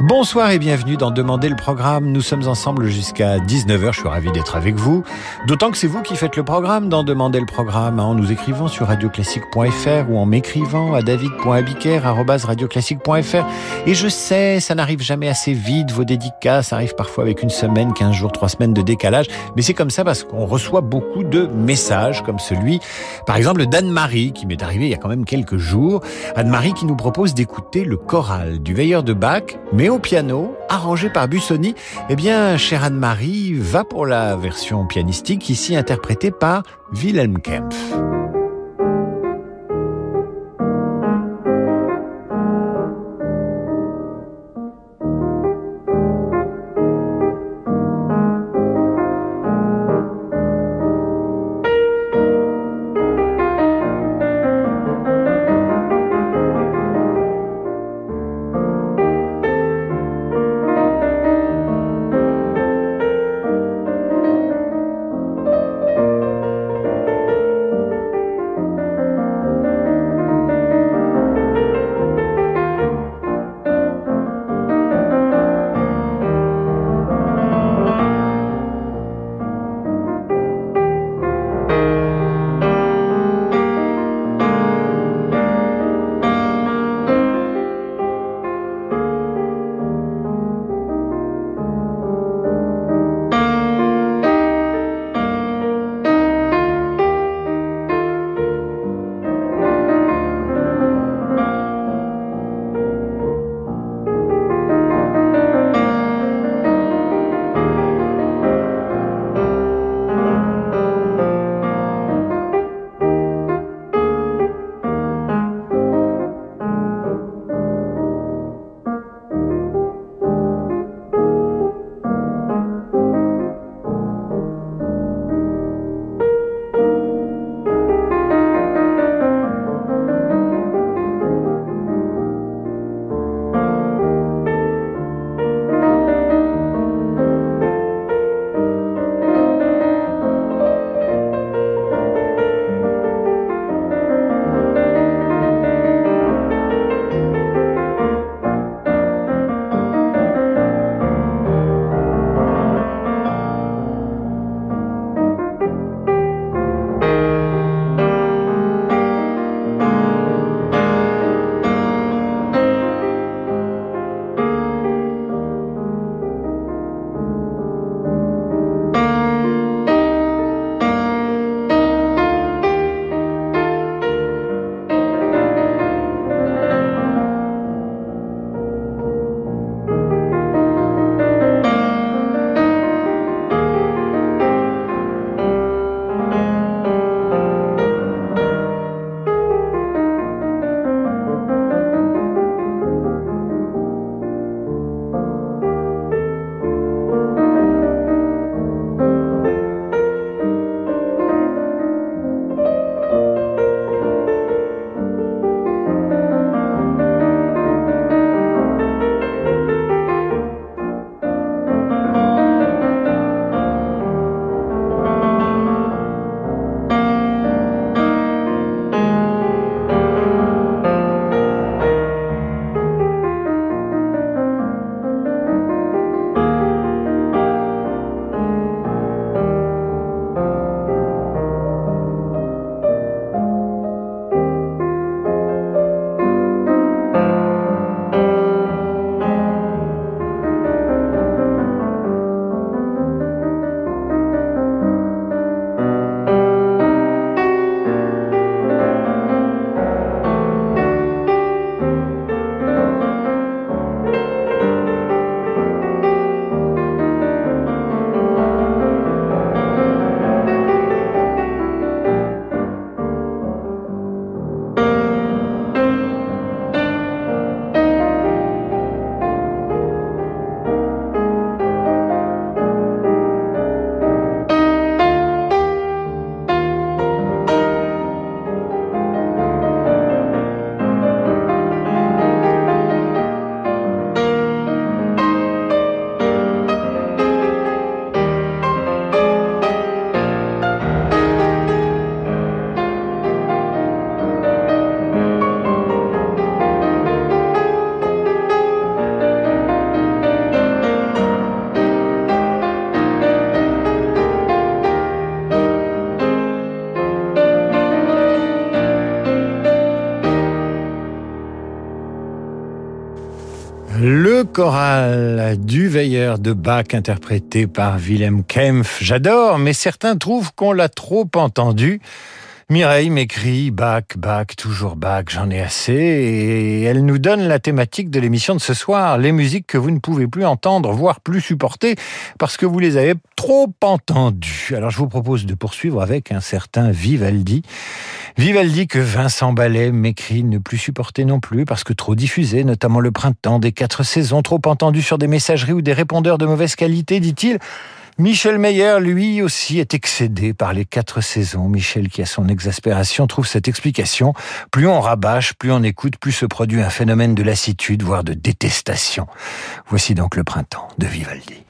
Bonsoir et bienvenue dans Demander le programme. Nous sommes ensemble jusqu'à 19h. Je suis ravi d'être avec vous. D'autant que c'est vous qui faites le programme dans Demander le programme en nous écrivant sur radioclassique.fr ou en m'écrivant à david.abiker.radioclassique.fr. Et je sais, ça n'arrive jamais assez vite. Vos dédicaces arrivent parfois avec une semaine, 15 jours, 3 semaines de décalage. Mais c'est comme ça parce qu'on reçoit beaucoup de messages comme celui, par exemple, d'Anne-Marie qui m'est arrivé il y a quand même quelques jours. Anne-Marie qui nous propose d'écouter le choral du veilleur de Bach, mais au piano, arrangé par Busoni. Eh bien, chère Anne-Marie, va pour la version pianistique, ici interprétée par Wilhelm Kempf. Du veilleur de Bach interprété par Wilhelm Kempf. J'adore, mais certains trouvent qu'on l'a trop entendu. Mireille m'écrit Bach, Bach, toujours Bach, j'en ai assez. Et elle nous donne la thématique de l'émission de ce soir, les musiques que vous ne pouvez plus entendre, voire plus supporter, parce que vous les avez trop entendues. Alors je vous propose de poursuivre avec un certain Vivaldi. Vivaldi que Vincent Ballet m'écrit ne plus supporter non plus, parce que trop diffusé, notamment le printemps des quatre saisons, trop entendu sur des messageries ou des répondeurs de mauvaise qualité, dit-il. Michel Meyer, lui aussi, est excédé par les quatre saisons. Michel, qui a son exaspération, trouve cette explication. Plus on rabâche, plus on écoute, plus se produit un phénomène de lassitude, voire de détestation. Voici donc le printemps de Vivaldi.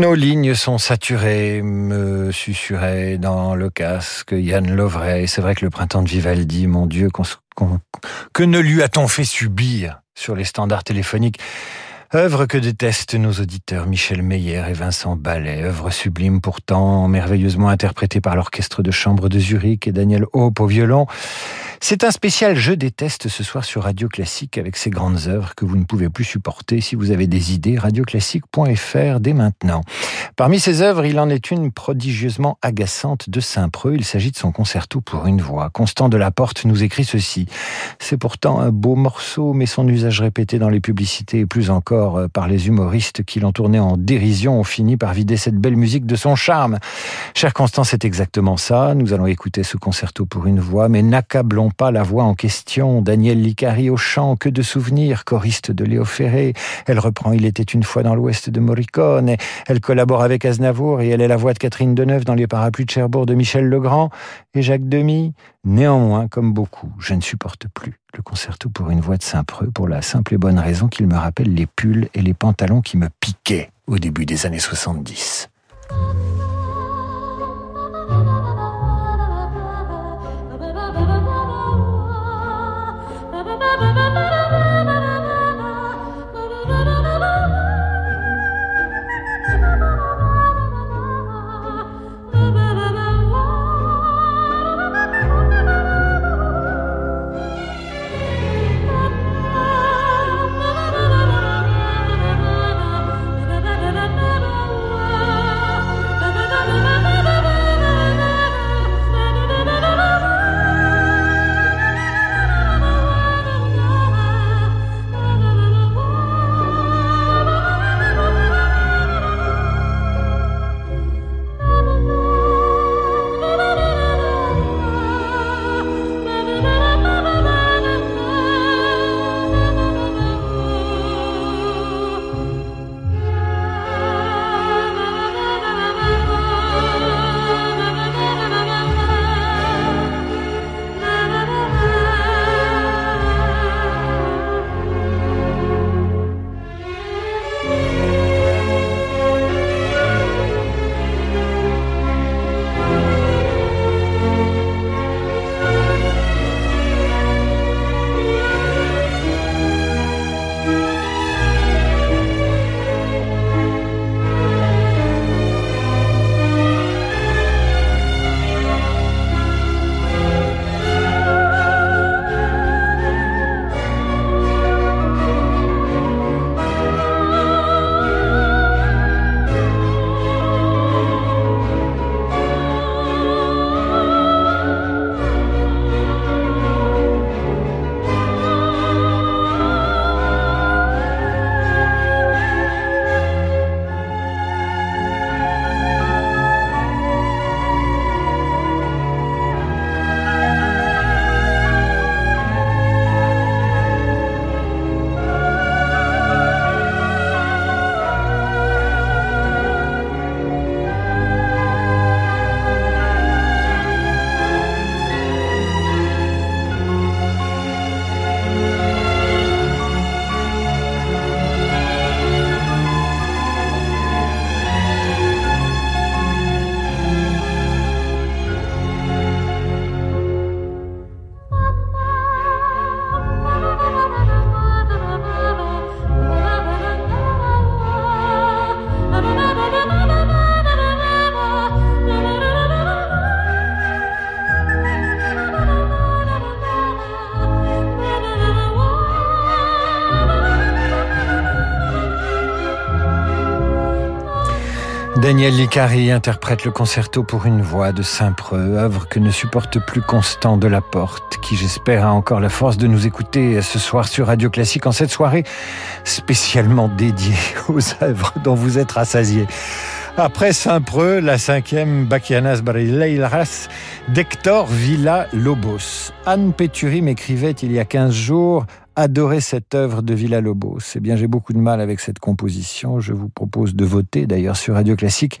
Nos lignes sont saturées, me susurrait dans le casque Yann Lovray. C'est vrai que le printemps de Vivaldi, mon Dieu, que ne lui a-t-on fait subir sur les standards téléphoniques? Œuvre que détestent nos auditeurs Michel Meyer et Vincent Ballet, œuvre sublime pourtant, merveilleusement interprétée par l'orchestre de chambre de Zurich et Daniel Hope au violon. C'est un spécial Je déteste ce soir sur Radio Classique avec ces grandes œuvres que vous ne pouvez plus supporter. Si vous avez des idées, radioclassique.fr dès maintenant. Parmi ces œuvres, il en est une prodigieusement agaçante de Saint-Preux. Il s'agit de son concerto pour une voix. Constant de la Porte nous écrit ceci. C'est pourtant un beau morceau, mais son usage répété dans les publicités et plus encore euh, par les humoristes qui l'ont tourné en dérision, ont fini par vider cette belle musique de son charme. Cher Constant, c'est exactement ça. Nous allons écouter ce concerto pour une voix, mais n'accablons pas la voix en question. Daniel Licari au chant, que de souvenirs, choriste de Léo Ferré. Elle reprend Il était une fois dans l'ouest de Morricone. Elle collabore avec Aznavour et elle est la voix de Catherine Deneuve dans Les parapluies de Cherbourg de Michel Legrand et Jacques Demy. Néanmoins, comme beaucoup, je ne supporte plus le concerto pour une voix de Saint-Preux pour la simple et bonne raison qu'il me rappelle les pulls et les pantalons qui me piquaient au début des années 70. Daniel Licari interprète le concerto pour une voix de Saint-Preux, œuvre que ne supporte plus Constant de la Porte, qui j'espère a encore la force de nous écouter ce soir sur Radio Classique en cette soirée spécialement dédiée aux œuvres dont vous êtes rassasiés. Après Saint-Preux, la cinquième Bachianas Barileiras d'Hector Villa Lobos. Anne Péturi m'écrivait il y a 15 jours adoré cette œuvre de Villa-Lobos. Eh bien, j'ai beaucoup de mal avec cette composition. Je vous propose de voter, d'ailleurs, sur Radio Classique.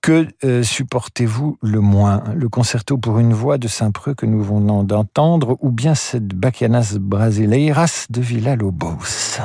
Que euh, supportez-vous le moins? Le concerto pour une voix de Saint-Preux que nous venons d'entendre ou bien cette Bachianas Brasileiras de Villa-Lobos?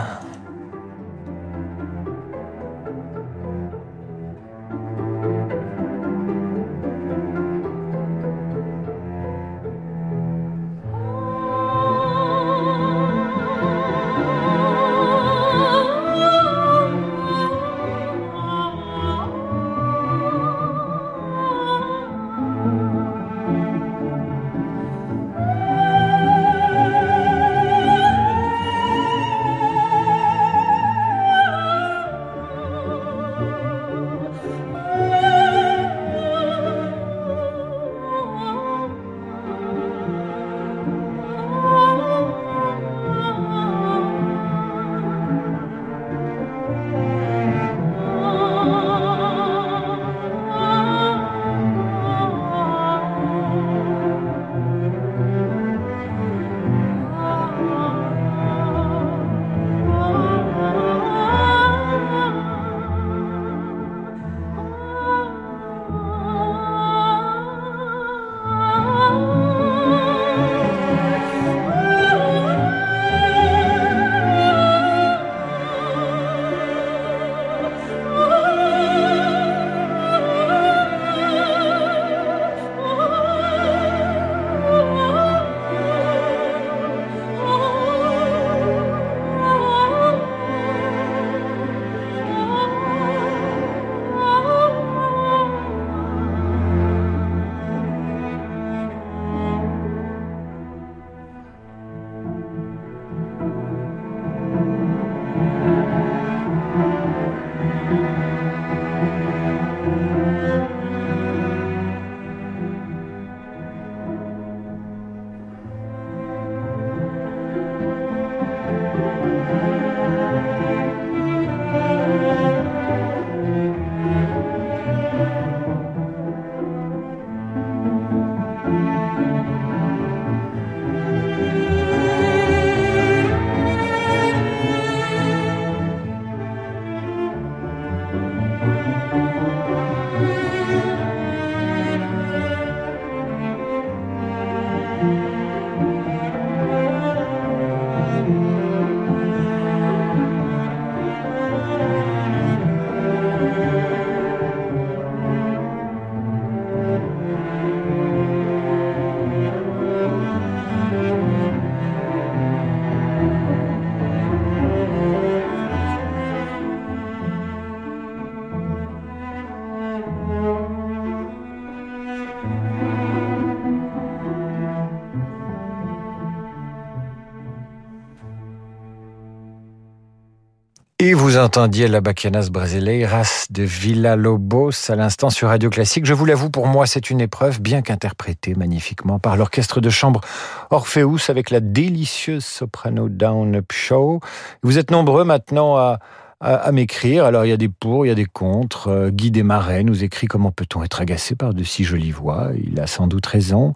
Entendiez la Baquianas Brasileiras de Villa Lobos à l'instant sur Radio Classique. Je vous l'avoue, pour moi, c'est une épreuve bien qu'interprétée magnifiquement par l'orchestre de chambre Orpheus avec la délicieuse soprano Down Up Show. Vous êtes nombreux maintenant à, à, m'écrire. Alors il y a des pour, il y a des contre. Euh, Guy Desmarais nous écrit comment peut-on être agacé par de si jolies voix. Il a sans doute raison.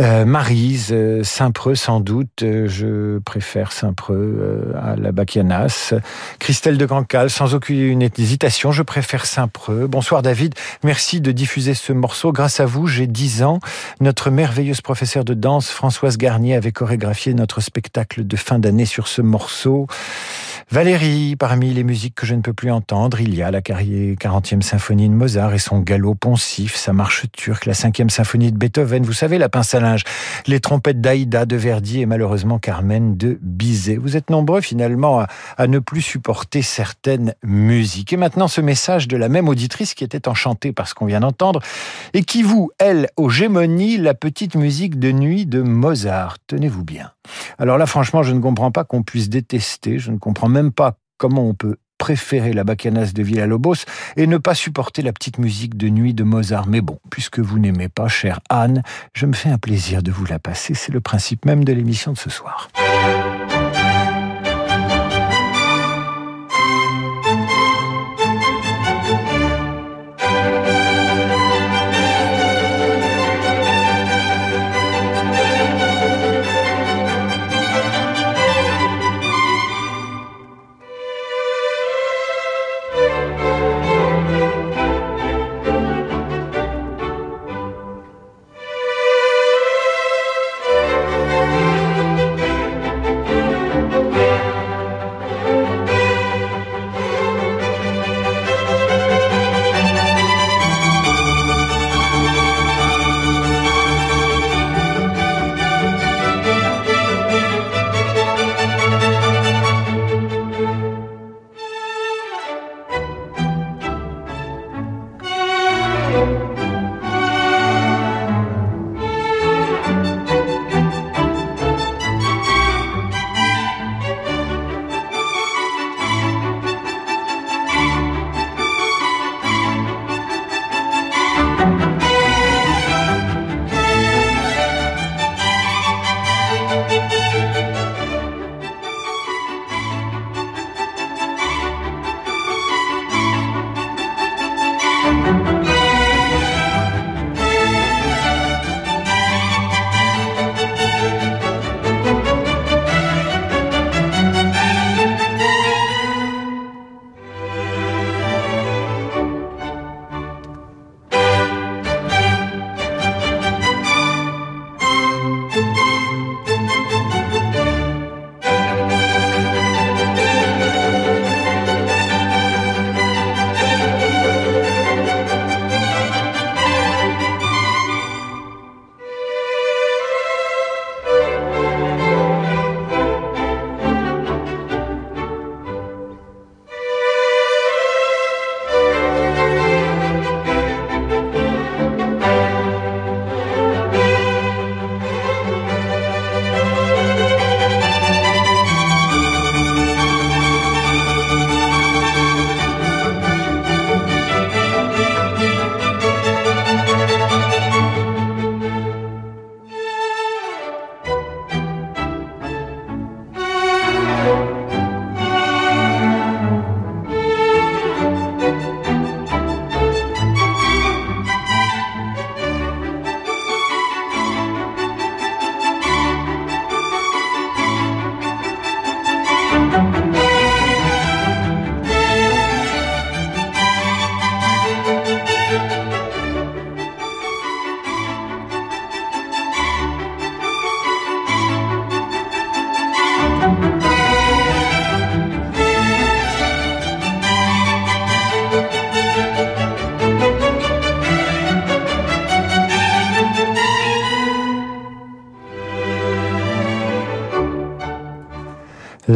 Euh, Marise, euh, Saint-Preux sans doute. Euh, je préfère Saint-Preux à la Bachianas. Christelle de Cancale, sans aucune hésitation, je préfère Saint-Preux. Bonsoir David, merci de diffuser ce morceau. Grâce à vous, j'ai 10 ans. Notre merveilleuse professeure de danse, Françoise Garnier, avait chorégraphié notre spectacle de fin d'année sur ce morceau. Valérie, parmi les musiques que je ne peux plus entendre, il y a la 40e symphonie de Mozart et son galop poncif, sa marche turque, la 5e symphonie de Beethoven, vous savez, la pince à linge, les trompettes d'Aïda de Verdi et malheureusement Carmen de Bizet. Vous êtes nombreux finalement à, ne plus supporter certaines musiques. Et maintenant ce message de la même auditrice qui était enchantée par ce qu'on vient d'entendre et qui vous, elle, aux gémonies, la petite musique de nuit de Mozart. Tenez-vous bien. Alors là, franchement, je ne comprends pas qu'on puisse détester, je ne comprends même pas comment on peut préférer la bacchanas de Villa-Lobos et ne pas supporter la petite musique de nuit de Mozart. Mais bon, puisque vous n'aimez pas, chère Anne, je me fais un plaisir de vous la passer. C'est le principe même de l'émission de ce soir.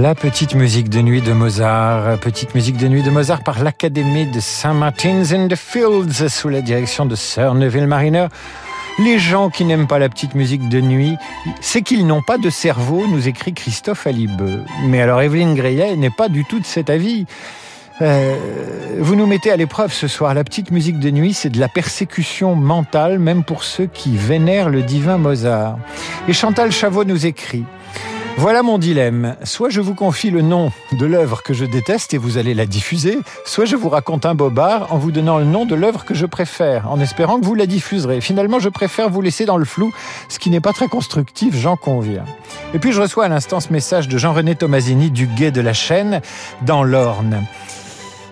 La petite musique de nuit de Mozart, petite musique de nuit de Mozart par l'Académie de Saint Martin's in the Fields sous la direction de Sir Neville Mariner. Les gens qui n'aiment pas la petite musique de nuit, c'est qu'ils n'ont pas de cerveau, nous écrit Christophe Alibeux. Mais alors Evelyne Grillet n'est pas du tout de cet avis. Euh, vous nous mettez à l'épreuve ce soir. La petite musique de nuit, c'est de la persécution mentale, même pour ceux qui vénèrent le divin Mozart. Et Chantal Chavot nous écrit voilà mon dilemme. Soit je vous confie le nom de l'œuvre que je déteste et vous allez la diffuser, soit je vous raconte un bobard en vous donnant le nom de l'œuvre que je préfère, en espérant que vous la diffuserez. Finalement, je préfère vous laisser dans le flou, ce qui n'est pas très constructif, j'en conviens. Et puis je reçois à l'instant ce message de Jean-René Tomasini du Guet de la Chaîne dans l'Orne.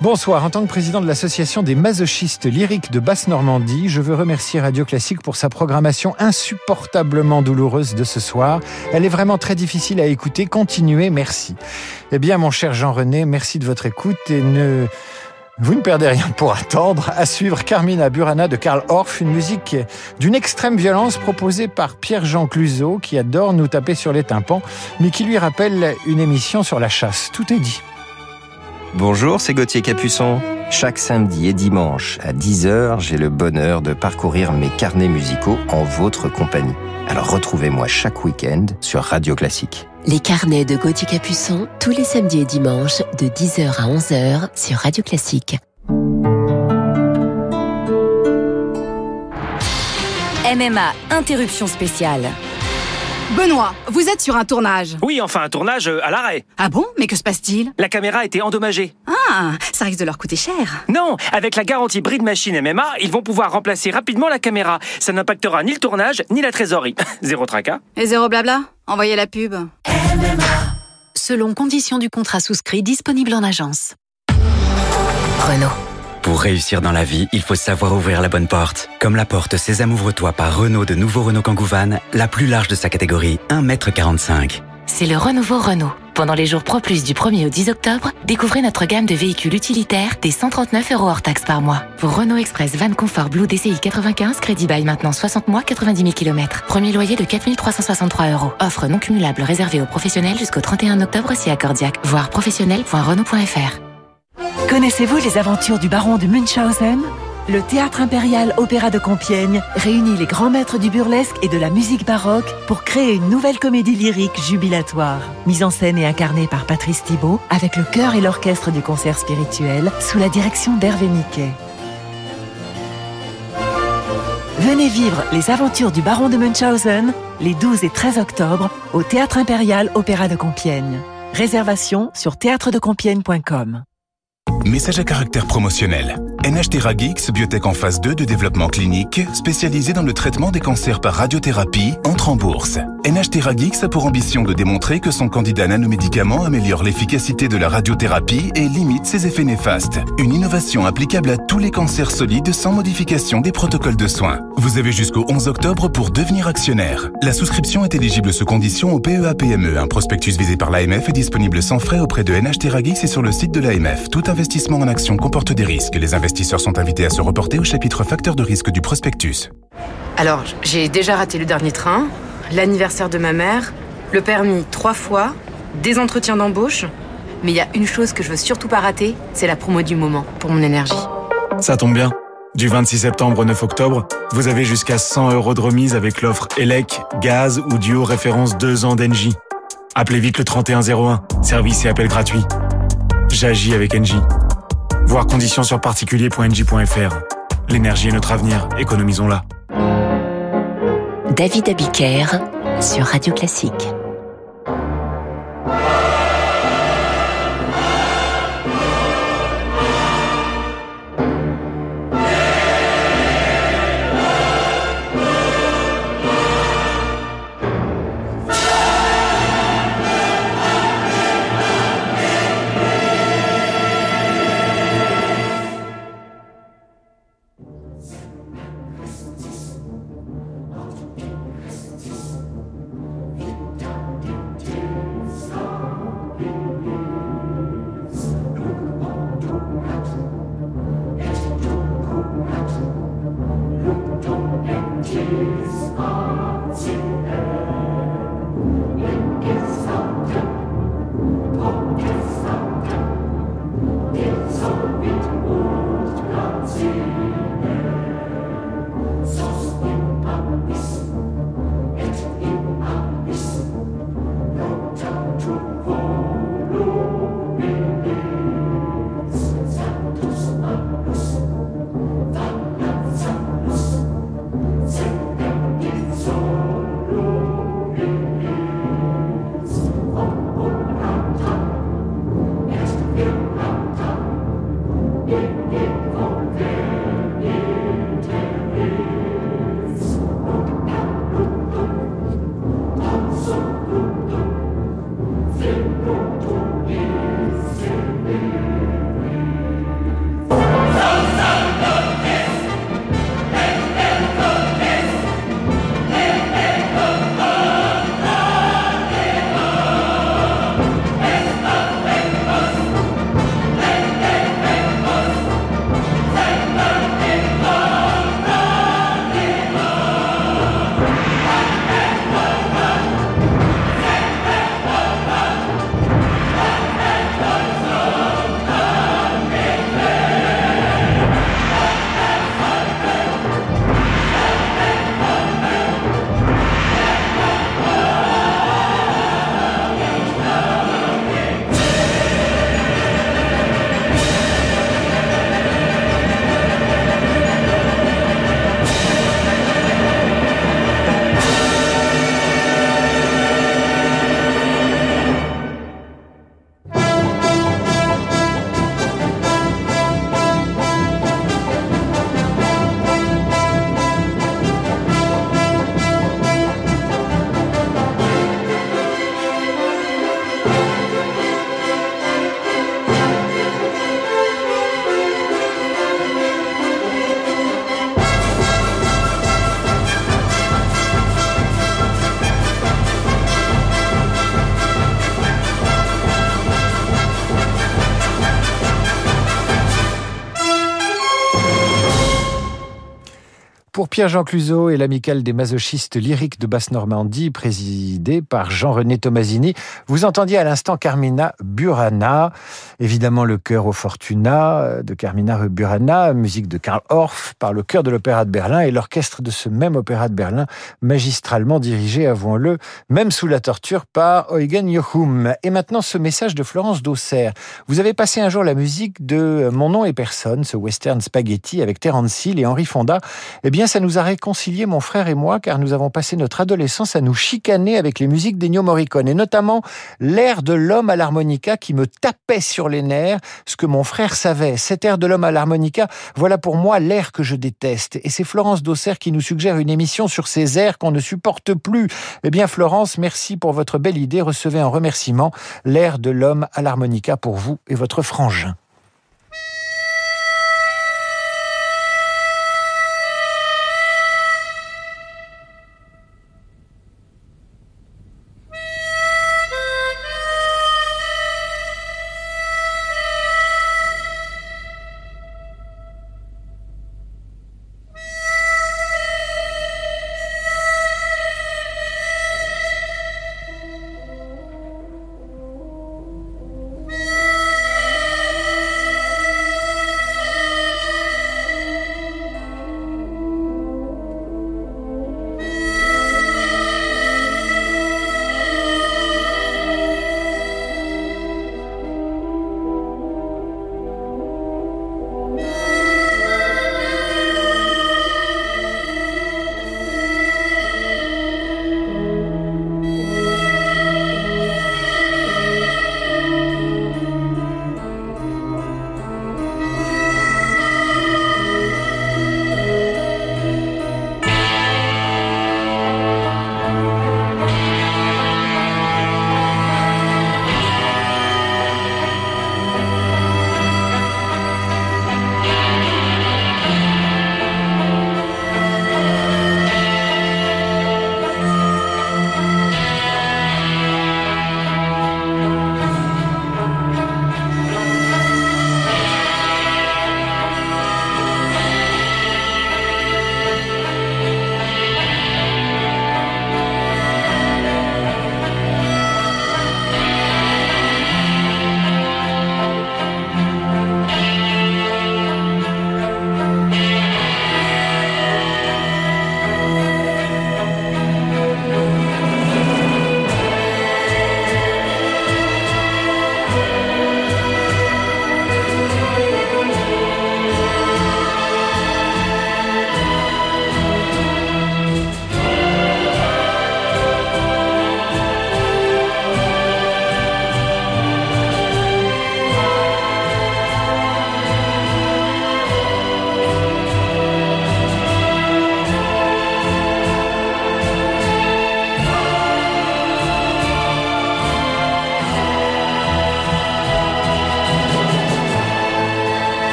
Bonsoir, en tant que président de l'association des masochistes lyriques de Basse-Normandie, je veux remercier Radio Classique pour sa programmation insupportablement douloureuse de ce soir. Elle est vraiment très difficile à écouter. Continuez, merci. Eh bien, mon cher Jean-René, merci de votre écoute et ne... Vous ne perdez rien pour attendre. À suivre Carmina Burana de Karl Orff, une musique d'une extrême violence proposée par Pierre-Jean Cluzot, qui adore nous taper sur les tympans, mais qui lui rappelle une émission sur la chasse. Tout est dit. Bonjour, c'est Gauthier Capuçon. Chaque samedi et dimanche à 10h, j'ai le bonheur de parcourir mes carnets musicaux en votre compagnie. Alors retrouvez-moi chaque week-end sur Radio Classique. Les carnets de Gauthier Capuçon, tous les samedis et dimanches, de 10h à 11h sur Radio Classique. MMA, interruption spéciale. Benoît, vous êtes sur un tournage. Oui, enfin un tournage euh, à l'arrêt. Ah bon? Mais que se passe-t-il? La caméra a été endommagée. Ah, ça risque de leur coûter cher. Non, avec la garantie Bride Machine MMA, ils vont pouvoir remplacer rapidement la caméra. Ça n'impactera ni le tournage, ni la trésorerie. zéro tracas. Et zéro blabla? Envoyez la pub. MMA. Selon conditions du contrat souscrit disponible en agence. Renault. Pour réussir dans la vie, il faut savoir ouvrir la bonne porte. Comme la porte Sésame ouvre-toi par Renault de nouveau Renault Kangoo Van, la plus large de sa catégorie, 1m45. C'est le renouveau Renault. Pendant les jours Pro Plus du 1er au 10 octobre, découvrez notre gamme de véhicules utilitaires des 139 euros hors taxes par mois. Pour Renault Express Van Comfort Blue DCI 95, crédit bail maintenant 60 mois, 90 000 km. Premier loyer de 4363 euros. Offre non cumulable réservée aux professionnels jusqu'au 31 octobre si accordiaque. Voir professionnel.renault.fr. Connaissez-vous les aventures du baron de Munchausen? Le théâtre impérial Opéra de Compiègne réunit les grands maîtres du burlesque et de la musique baroque pour créer une nouvelle comédie lyrique jubilatoire. Mise en scène et incarnée par Patrice Thibault avec le chœur et l'orchestre du concert spirituel sous la direction d'Hervé Niquet. Venez vivre les aventures du baron de Munchausen les 12 et 13 octobre au Théâtre impérial Opéra de Compiègne. Réservation sur théâtredecompiègne.com. Message à caractère promotionnel. NH Théragix, biotech en phase 2 de développement clinique, spécialisée dans le traitement des cancers par radiothérapie, entre en bourse. NH Théragix a pour ambition de démontrer que son candidat nanomédicament améliore l'efficacité de la radiothérapie et limite ses effets néfastes. Une innovation applicable à tous les cancers solides sans modification des protocoles de soins. Vous avez jusqu'au 11 octobre pour devenir actionnaire. La souscription est éligible sous condition au PEA-PME. Un prospectus visé par l'AMF est disponible sans frais auprès de NH Théragix et sur le site de l'AMF. Tout investissement en action comporte des risques. Les investisseurs sont invités à se reporter au chapitre facteurs de risque du prospectus. Alors, j'ai déjà raté le dernier train, l'anniversaire de ma mère, le permis trois fois, des entretiens d'embauche. Mais il y a une chose que je veux surtout pas rater, c'est la promo du moment pour mon énergie. Ça tombe bien. Du 26 septembre au 9 octobre, vous avez jusqu'à 100 euros de remise avec l'offre ELEC, gaz ou duo référence 2 ans d'Engie. Appelez vite le 3101, service et appel gratuit. J'agis avec Engie. Voir conditions sur particulier.ng.fr. L'énergie est notre avenir, économisons-la. David Abiker sur Radio Classique. Pierre-Jean Cluzot et l'amicale des masochistes lyriques de Basse-Normandie, présidée par Jean-René Tomasini. Vous entendiez à l'instant Carmina Burana, évidemment le chœur au Fortuna euh, de Carmina Burana, musique de Karl Orff par le chœur de l'Opéra de Berlin et l'orchestre de ce même Opéra de Berlin, magistralement dirigé, avouons-le, même sous la torture par Eugen Jochum. Et maintenant ce message de Florence d'Auxerre. Vous avez passé un jour la musique de Mon nom et personne, ce western spaghetti avec Terence Hill et Henri Fonda. Eh ça nous a réconcilié mon frère et moi, car nous avons passé notre adolescence à nous chicaner avec les musiques d'Ennio Morricone, et notamment l'air de l'homme à l'harmonica qui me tapait sur les nerfs, ce que mon frère savait. Cet air de l'homme à l'harmonica, voilà pour moi l'air que je déteste. Et c'est Florence Dosser qui nous suggère une émission sur ces airs qu'on ne supporte plus. Eh bien, Florence, merci pour votre belle idée. Recevez un remerciement. L'air de l'homme à l'harmonica pour vous et votre frangin.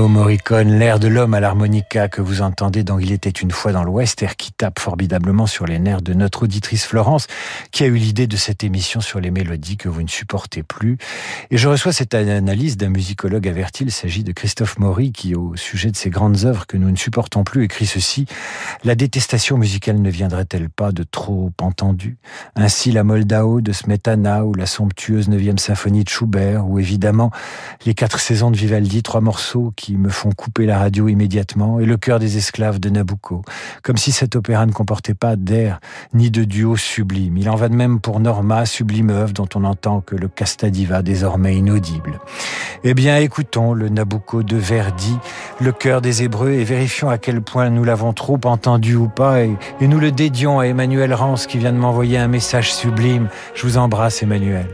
Ennio Morricone, l'air de l'homme à l'harmonica que vous entendez dans Il était une fois dans l'Ouest, air qui tape formidablement sur les nerfs de notre auditrice Florence, qui a eu l'idée de cette émission sur les mélodies que vous ne supportez plus. Et je reçois cette analyse d'un musicologue averti, il s'agit de Christophe Maury, qui au sujet de ces grandes œuvres que nous ne supportons plus écrit ceci, la détestation musicale ne viendrait-elle pas de trop entendu? Ainsi la Moldao de Smetana ou la somptueuse 9e symphonie de Schubert ou évidemment les quatre saisons de Vivaldi, trois morceaux qui me font couper la radio immédiatement, et Le cœur des esclaves de Nabucco, comme si cet opéra ne comportait pas d'air ni de duo sublime. Il en va de même pour Norma, sublime œuvre dont on entend que le castadiva désormais inaudible. Eh bien, écoutons le Nabucco de Verdi, Le cœur des Hébreux, et vérifions à quel point nous l'avons trop entendu ou pas, et, et nous le dédions à Emmanuel Rance qui vient de m'envoyer un message sublime. Je vous embrasse, Emmanuel.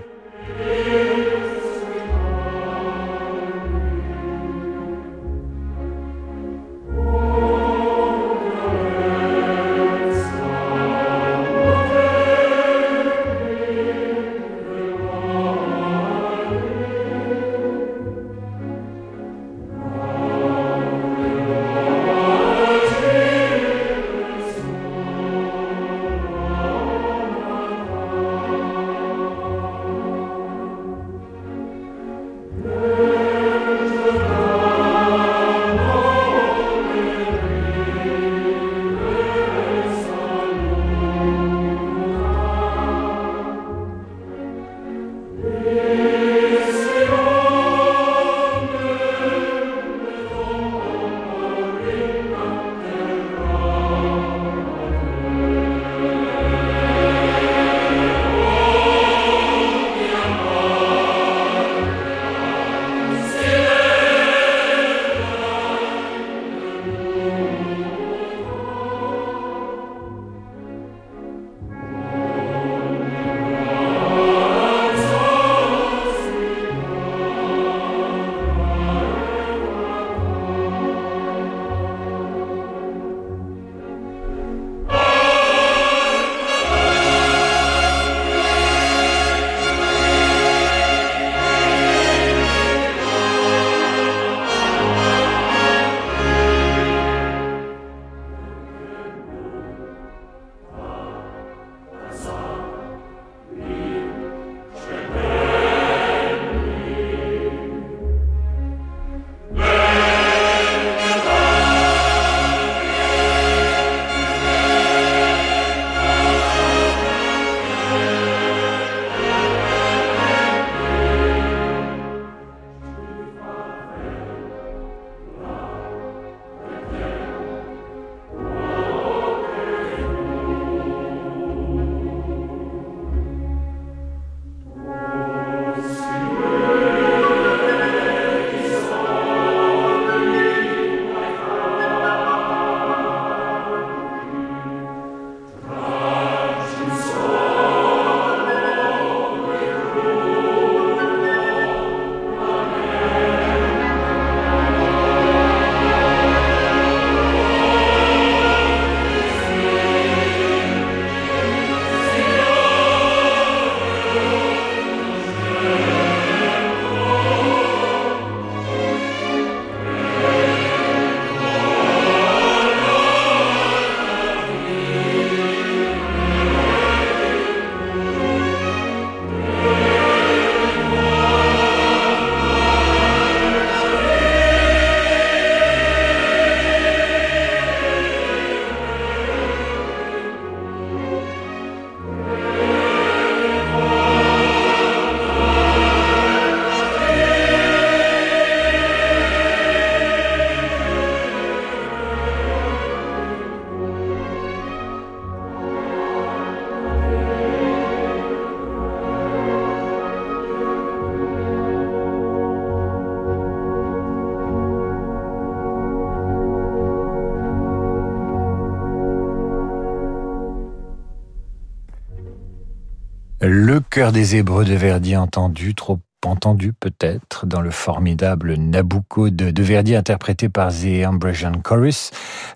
Cœur des Hébreux de Verdi entendu, trop entendu peut-être dans le formidable Nabucco de, Verdi interprété par The Ambrosian Chorus,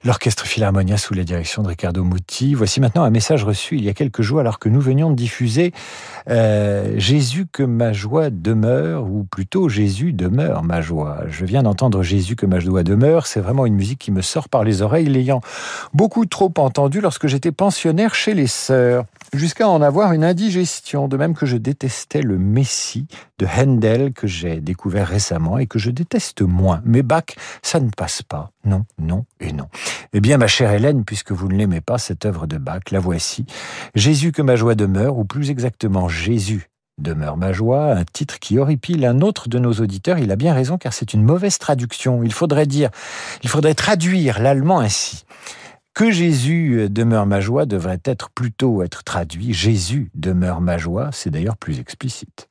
l'orchestre Philharmonia sous la direction de Riccardo Muti. Voici maintenant un message reçu il y a quelques jours alors que nous venions de diffuser euh, Jésus que ma joie demeure, ou plutôt Jésus demeure ma joie. Je viens d'entendre Jésus que ma joie demeure, c'est vraiment une musique qui me sort par les oreilles, l'ayant beaucoup trop entendu lorsque j'étais pensionnaire chez les sœurs jusqu'à en avoir une indigestion, de même que je détestais le Messie de Handel que j'ai découvert récemment et que je déteste moins. Mais Bach, ça ne passe pas. Non, non et non. Eh bien, ma chère Hélène, puisque vous ne l'aimez pas, cette œuvre de Bach, la voici. Jésus que ma joie demeure, ou plus exactement Jésus demeure ma joie, un titre qui horripile un autre de nos auditeurs. Il a bien raison car c'est une mauvaise traduction. Il faudrait dire, il faudrait traduire l'allemand ainsi. Que Jésus demeure ma joie devrait être plutôt être traduit Jésus demeure ma joie, c'est d'ailleurs plus explicite.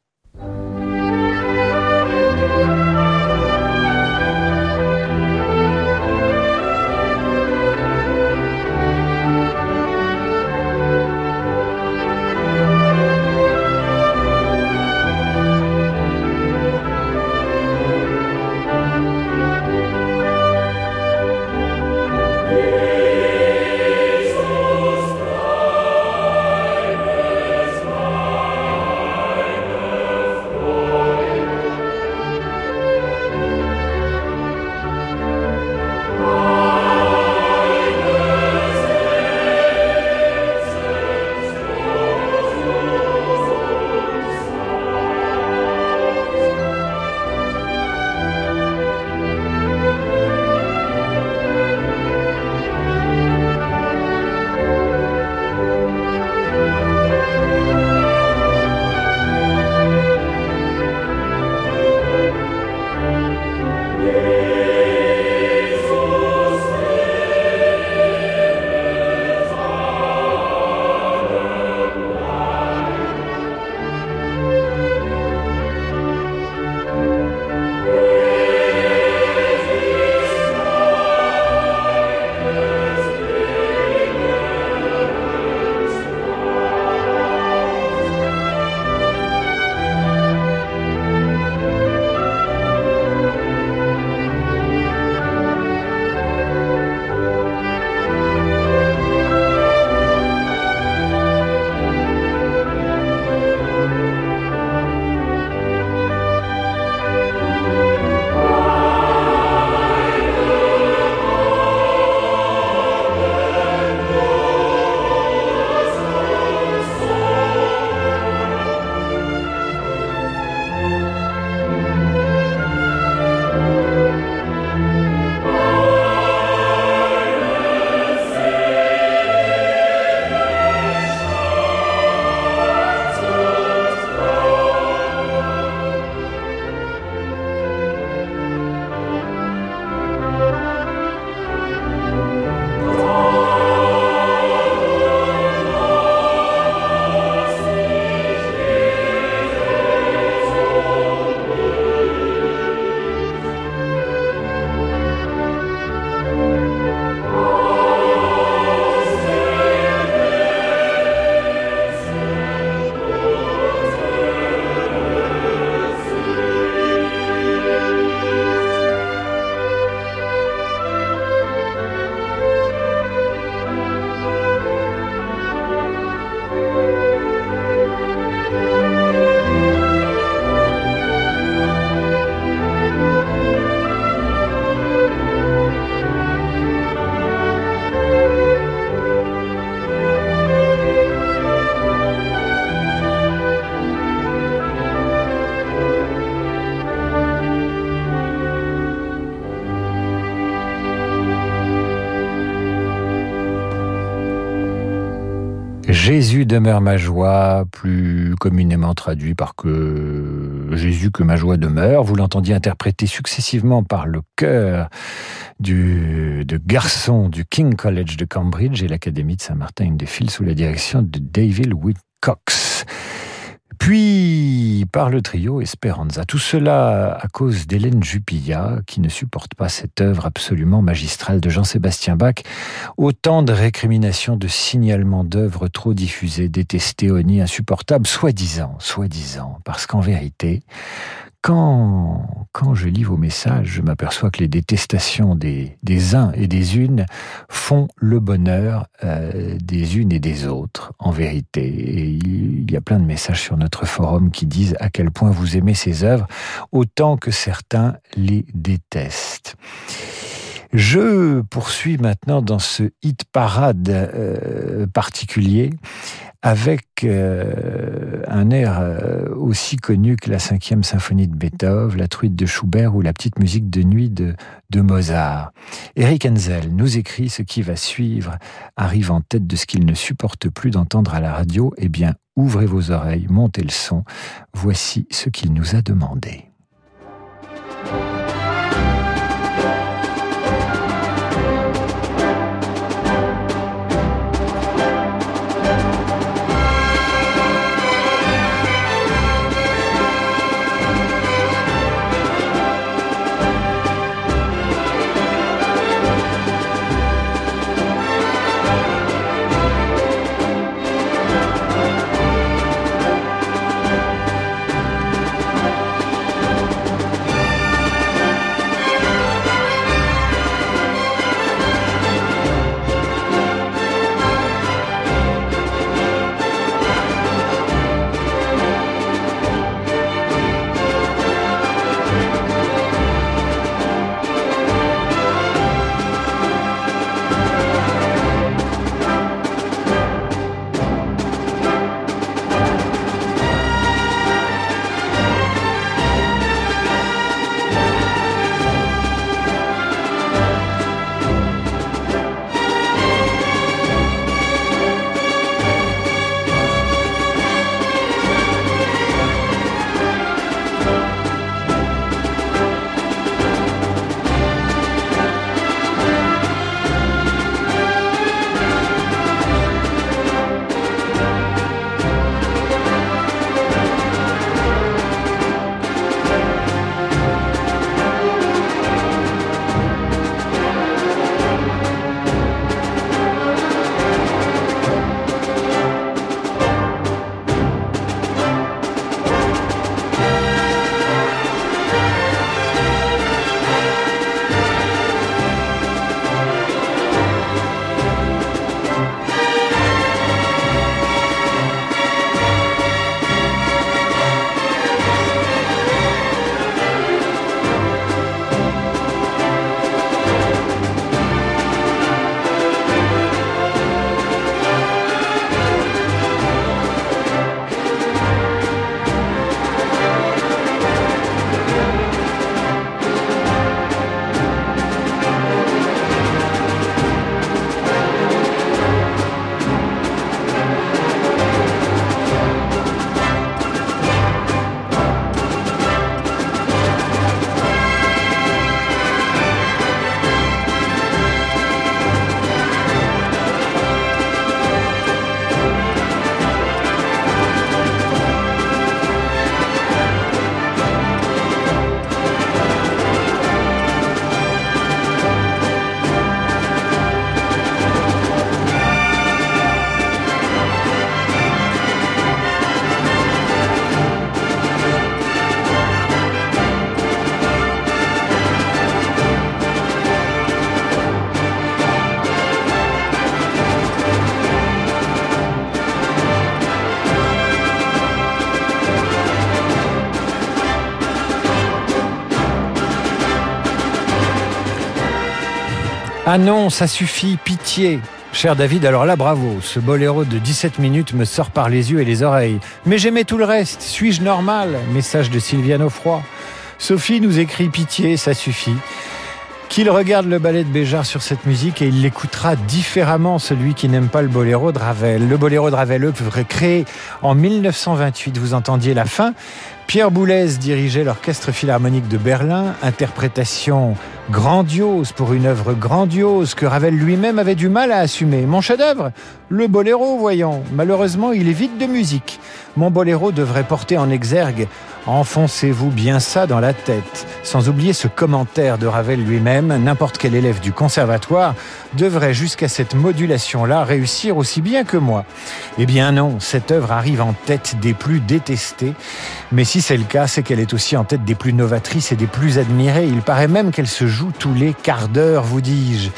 Demeure ma joie, plus communément traduit par que Jésus que ma joie demeure. Vous l'entendiez interprété successivement par le chœur de garçons du King College de Cambridge et l'Académie de Saint-Martin, une des files sous la direction de David Whitcox. Puis par le trio Esperanza. Tout cela à cause d'Hélène Jupilla, qui ne supporte pas cette œuvre absolument magistrale de Jean-Sébastien Bach. Autant de récriminations, de signalements d'œuvres trop diffusées, détestées, honnies, insupportables, soi-disant, soi-disant, parce qu'en vérité, quand, quand je lis vos messages, je m'aperçois que les détestations des, des uns et des unes font le bonheur euh, des unes et des autres, en vérité. Et il y a plein de messages sur notre forum qui disent à quel point vous aimez ces œuvres, autant que certains les détestent. Je poursuis maintenant dans ce hit parade euh, particulier avec euh, un air euh, aussi connu que la cinquième symphonie de Beethoven, la truite de Schubert ou la petite musique de nuit de, de Mozart. Eric Enzel nous écrit ce qui va suivre arrive en tête de ce qu'il ne supporte plus d'entendre à la radio. Eh bien, ouvrez vos oreilles, montez le son. Voici ce qu'il nous a demandé. Ah non, ça suffit, pitié. Cher David, alors là, bravo. Ce boléro de 17 minutes me sort par les yeux et les oreilles. Mais j'aimais tout le reste. Suis-je normal? Message de Sylviane Froid. Sophie nous écrit pitié, ça suffit. Qu'il regarde le ballet de Béjar sur cette musique et il l'écoutera différemment, celui qui n'aime pas le boléro de Ravel. Le boléro de Ravel, créé en 1928, vous entendiez la fin, Pierre Boulez dirigeait l'Orchestre Philharmonique de Berlin, interprétation grandiose pour une œuvre grandiose que Ravel lui-même avait du mal à assumer. Mon chef-d'œuvre Le boléro, voyons. Malheureusement, il est vide de musique. Mon boléro devrait porter en exergue Enfoncez-vous bien ça dans la tête. Sans oublier ce commentaire de Ravel lui-même, n'importe quel élève du conservatoire devrait jusqu'à cette modulation-là réussir aussi bien que moi. Eh bien non, cette œuvre arrive en tête des plus détestées. Mais si c'est le cas, c'est qu'elle est aussi en tête des plus novatrices et des plus admirées. Il paraît même qu'elle se joue tous les quarts d'heure, vous dis-je.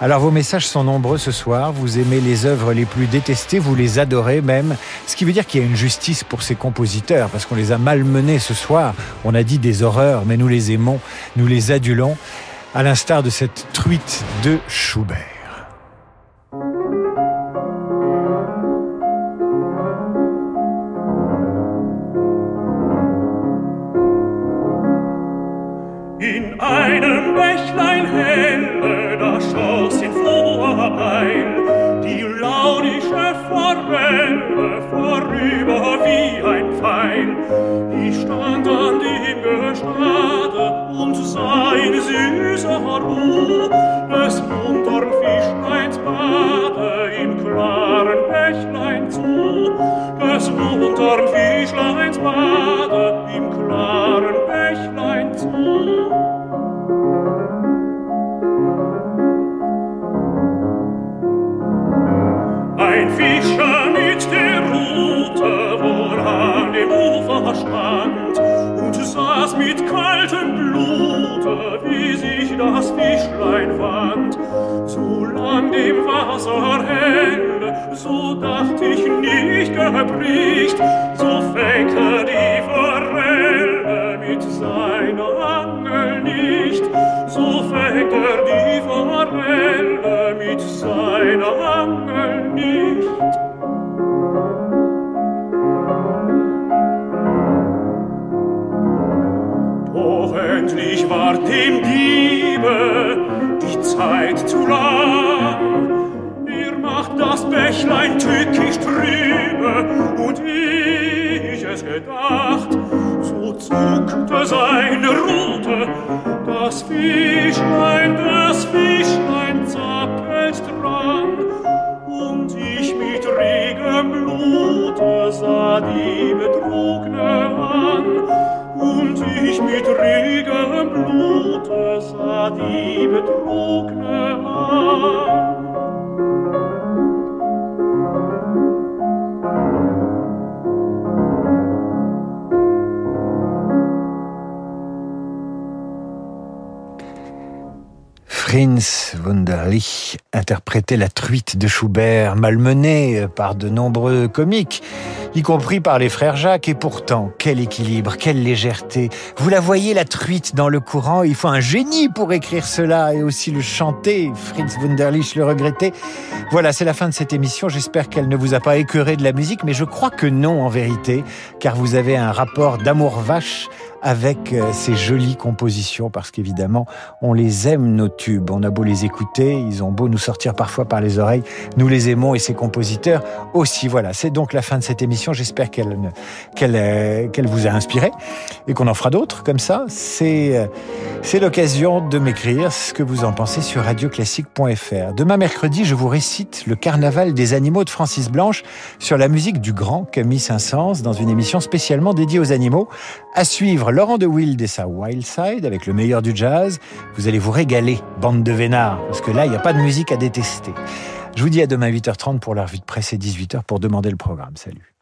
Alors vos messages sont nombreux ce soir, vous aimez les œuvres les plus détestées, vous les adorez même, ce qui veut dire qu'il y a une justice pour ces compositeurs, parce qu'on les a malmenés ce soir, on a dit des horreurs, mais nous les aimons, nous les adulons, à l'instar de cette truite de Schubert. Forelle vorüber wie ein Pfeil. Ich stand an dem Gestade und sah in süßer Ruh des muntern Fischleins Bade im klaren Bächlein zu. Des muntern Fischleins Bade stand und saß mit kaltem Blute, wie sich das Fischlein wand. So lang dem Wasser hell, so dacht ich nicht gebricht, so fängt er die Forelle mit seiner Angel nicht, so fängt er die Forelle mit seiner Angel Zeit zu lang. Er macht das Bächlein tückisch trübe und ich es gedacht, so zuckte seine Rute, das Fischlein, das Fischlein zappelt dran. Und ich mit regem Blute sah die Betrugne an. Und ich mit regem Blute sah die ookne Prinz Wunderlich interprétait la truite de Schubert, malmenée par de nombreux comiques, y compris par les frères Jacques. Et pourtant, quel équilibre, quelle légèreté. Vous la voyez, la truite dans le courant, il faut un génie pour écrire cela et aussi le chanter. Fritz Wunderlich le regrettait. Voilà, c'est la fin de cette émission. J'espère qu'elle ne vous a pas écœuré de la musique, mais je crois que non en vérité, car vous avez un rapport d'amour vache avec ces jolies compositions, parce qu'évidemment, on les aime, nos tubes. A beau les écouter, ils ont beau nous sortir parfois par les oreilles, nous les aimons et ces compositeurs aussi. Voilà, c'est donc la fin de cette émission. J'espère qu'elle qu'elle qu'elle vous a inspiré et qu'on en fera d'autres comme ça. C'est c'est l'occasion de m'écrire ce que vous en pensez sur radioclassique.fr. Demain mercredi, je vous récite le Carnaval des animaux de Francis Blanche sur la musique du grand Camille Saint-Saëns dans une émission spécialement dédiée aux animaux. À suivre Laurent de Wild et sa Wild Side avec le meilleur du jazz. Vous allez vous régaler, bande de vénards, parce que là, il n'y a pas de musique à détester. Je vous dis à demain 8h30 pour la revue de presse et 18h pour demander le programme. Salut.